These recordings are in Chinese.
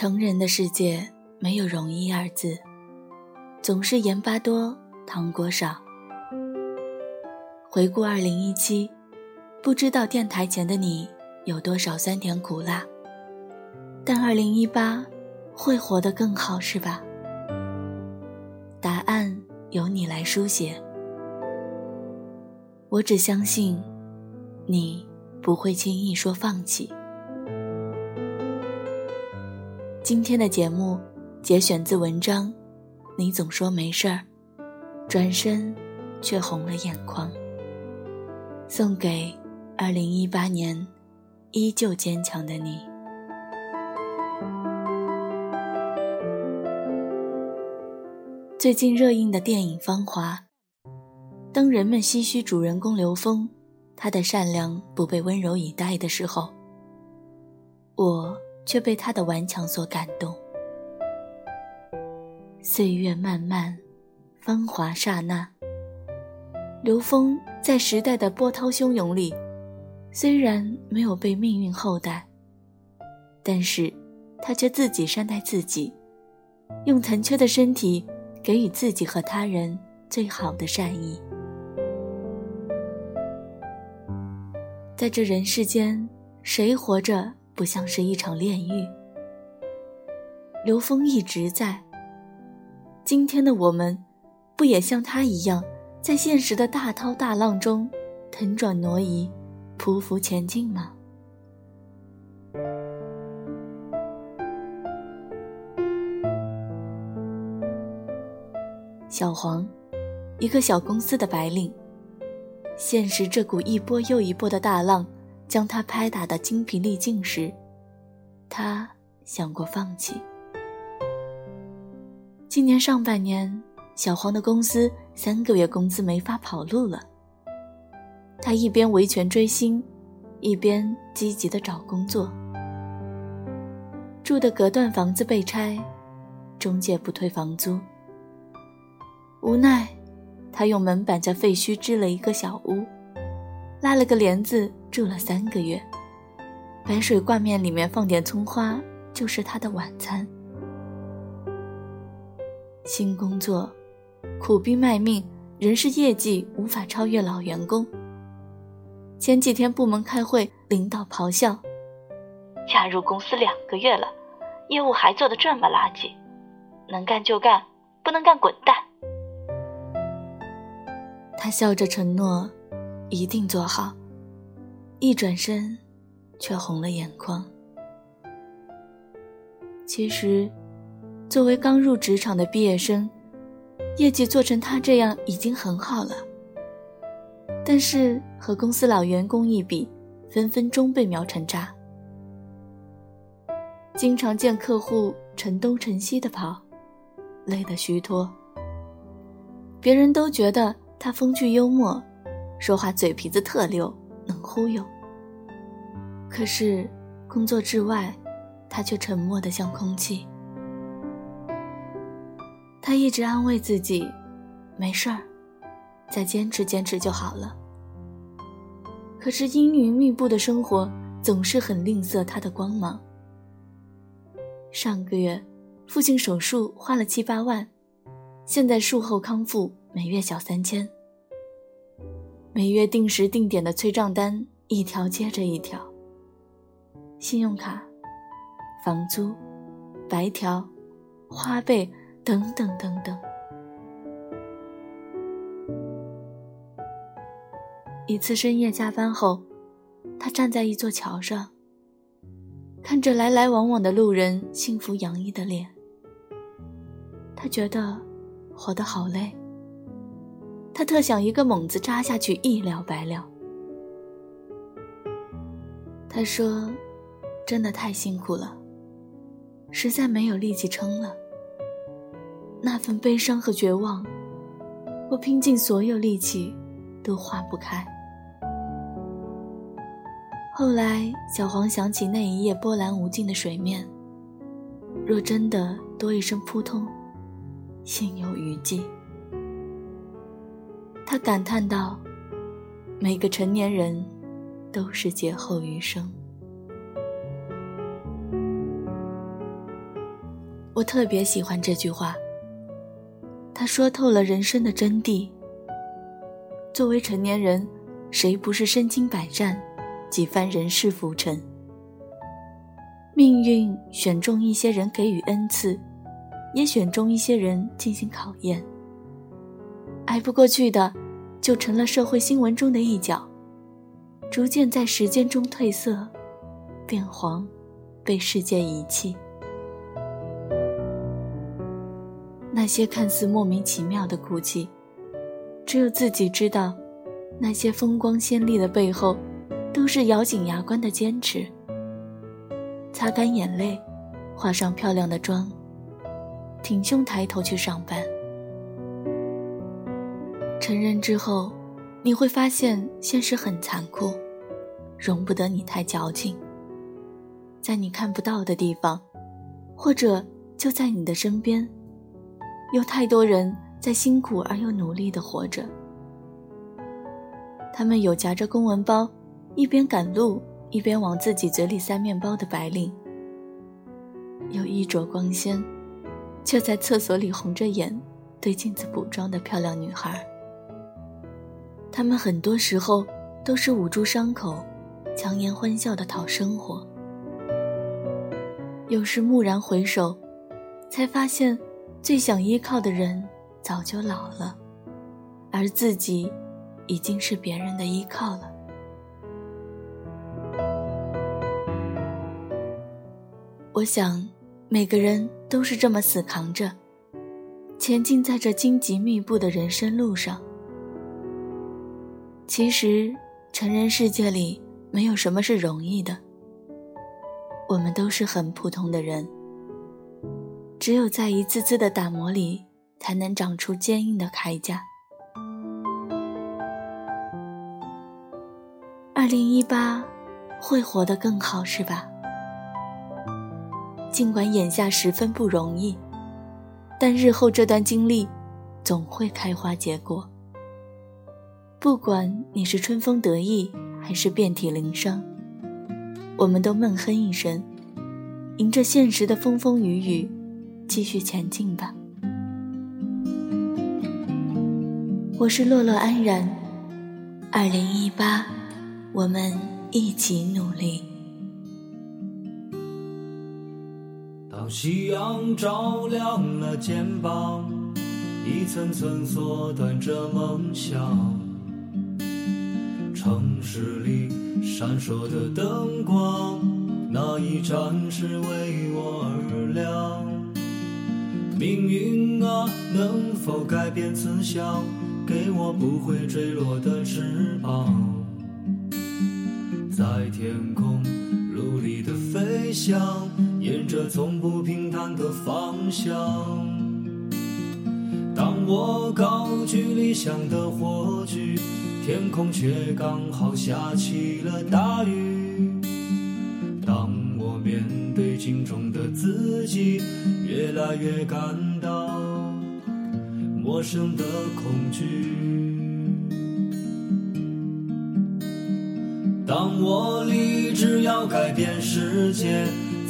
成人的世界没有容易二字，总是盐巴多，糖果少。回顾二零一七，不知道电台前的你有多少酸甜苦辣，但二零一八会活得更好，是吧？答案由你来书写。我只相信，你不会轻易说放弃。今天的节目节选自文章，你总说没事儿，转身却红了眼眶。送给二零一八年依旧坚强的你。最近热映的电影《芳华》，当人们唏嘘主人公刘峰，他的善良不被温柔以待的时候，我。却被他的顽强所感动。岁月漫漫，芳华刹那。刘峰在时代的波涛汹涌里，虽然没有被命运厚待，但是他却自己善待自己，用残缺的身体给予自己和他人最好的善意。在这人世间，谁活着？不像是一场炼狱。刘峰一直在。今天的我们，不也像他一样，在现实的大涛大浪中腾转挪移，匍匐前进吗？小黄，一个小公司的白领。现实这股一波又一波的大浪。将他拍打的精疲力尽时，他想过放弃。今年上半年，小黄的公司三个月工资没法跑路了。他一边维权追星，一边积极的找工作。住的隔断房子被拆，中介不退房租。无奈，他用门板在废墟支了一个小屋。拉了个帘子，住了三个月。白水挂面里面放点葱花，就是他的晚餐。新工作，苦逼卖命，仍是业绩无法超越老员工。前几天部门开会，领导咆哮：“加入公司两个月了，业务还做得这么垃圾，能干就干，不能干滚蛋。”他笑着承诺。一定做好。一转身，却红了眼眶。其实，作为刚入职场的毕业生，业绩做成他这样已经很好了。但是和公司老员工一比，分分钟被秒成渣。经常见客户晨东晨西的跑，累得虚脱。别人都觉得他风趣幽默。说话嘴皮子特溜，能忽悠。可是工作之外，他却沉默的像空气。他一直安慰自己，没事儿，再坚持坚持就好了。可是阴云密布的生活总是很吝啬他的光芒。上个月，父亲手术花了七八万，现在术后康复，每月小三千。每月定时定点的催账单一条接着一条，信用卡、房租、白条、花呗等等等等。一次深夜加班后，他站在一座桥上，看着来来往往的路人幸福洋溢的脸，他觉得活得好累。他特想一个猛子扎下去，一了百了。他说：“真的太辛苦了，实在没有力气撑了。那份悲伤和绝望，我拼尽所有力气都化不开。”后来，小黄想起那一夜波澜无尽的水面，若真的多一声扑通，心有余悸。他感叹道：“每个成年人都是劫后余生。”我特别喜欢这句话，他说透了人生的真谛。作为成年人，谁不是身经百战，几番人世浮沉？命运选中一些人给予恩赐，也选中一些人进行考验。挨不过去的，就成了社会新闻中的一角，逐渐在时间中褪色、变黄，被世界遗弃。那些看似莫名其妙的哭泣，只有自己知道，那些风光鲜丽的背后，都是咬紧牙关的坚持。擦干眼泪，化上漂亮的妆，挺胸抬头去上班。成人之后，你会发现现实很残酷，容不得你太矫情。在你看不到的地方，或者就在你的身边。有太多人在辛苦而又努力的活着，他们有夹着公文包，一边赶路一边往自己嘴里塞面包的白领，有衣着光鲜，却在厕所里红着眼对镜子补妆的漂亮女孩。他们很多时候都是捂住伤口，强颜欢笑的讨生活。有时蓦然回首，才发现。最想依靠的人早就老了，而自己已经是别人的依靠了。我想，每个人都是这么死扛着，前进在这荆棘密布的人生路上。其实，成人世界里没有什么是容易的，我们都是很普通的人。只有在一次次的打磨里，才能长出坚硬的铠甲。二零一八，会活得更好，是吧？尽管眼下十分不容易，但日后这段经历，总会开花结果。不管你是春风得意，还是遍体鳞伤，我们都闷哼一声，迎着现实的风风雨雨。继续前进吧。我是落落安然，二零一八，我们一起努力。当夕阳照亮了肩膀，一层层缩短着梦想。城市里闪烁的灯光，那一盏是为我而亮。命运啊，能否改变慈祥，给我不会坠落的翅膀，在天空努力的飞翔，沿着从不平坦的方向。当我高举理想的火炬，天空却刚好下起了大雨。当我面对镜中的自己。越来越感到陌生的恐惧。当我立志要改变世界，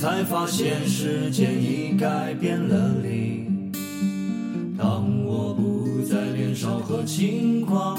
才发现时间已改变了你。当我不再年少和轻狂，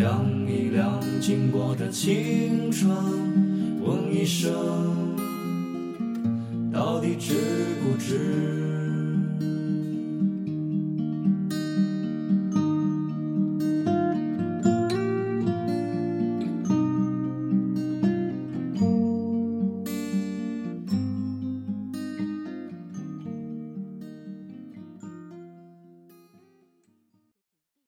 量一量经过的青春，问一声。到底值不值？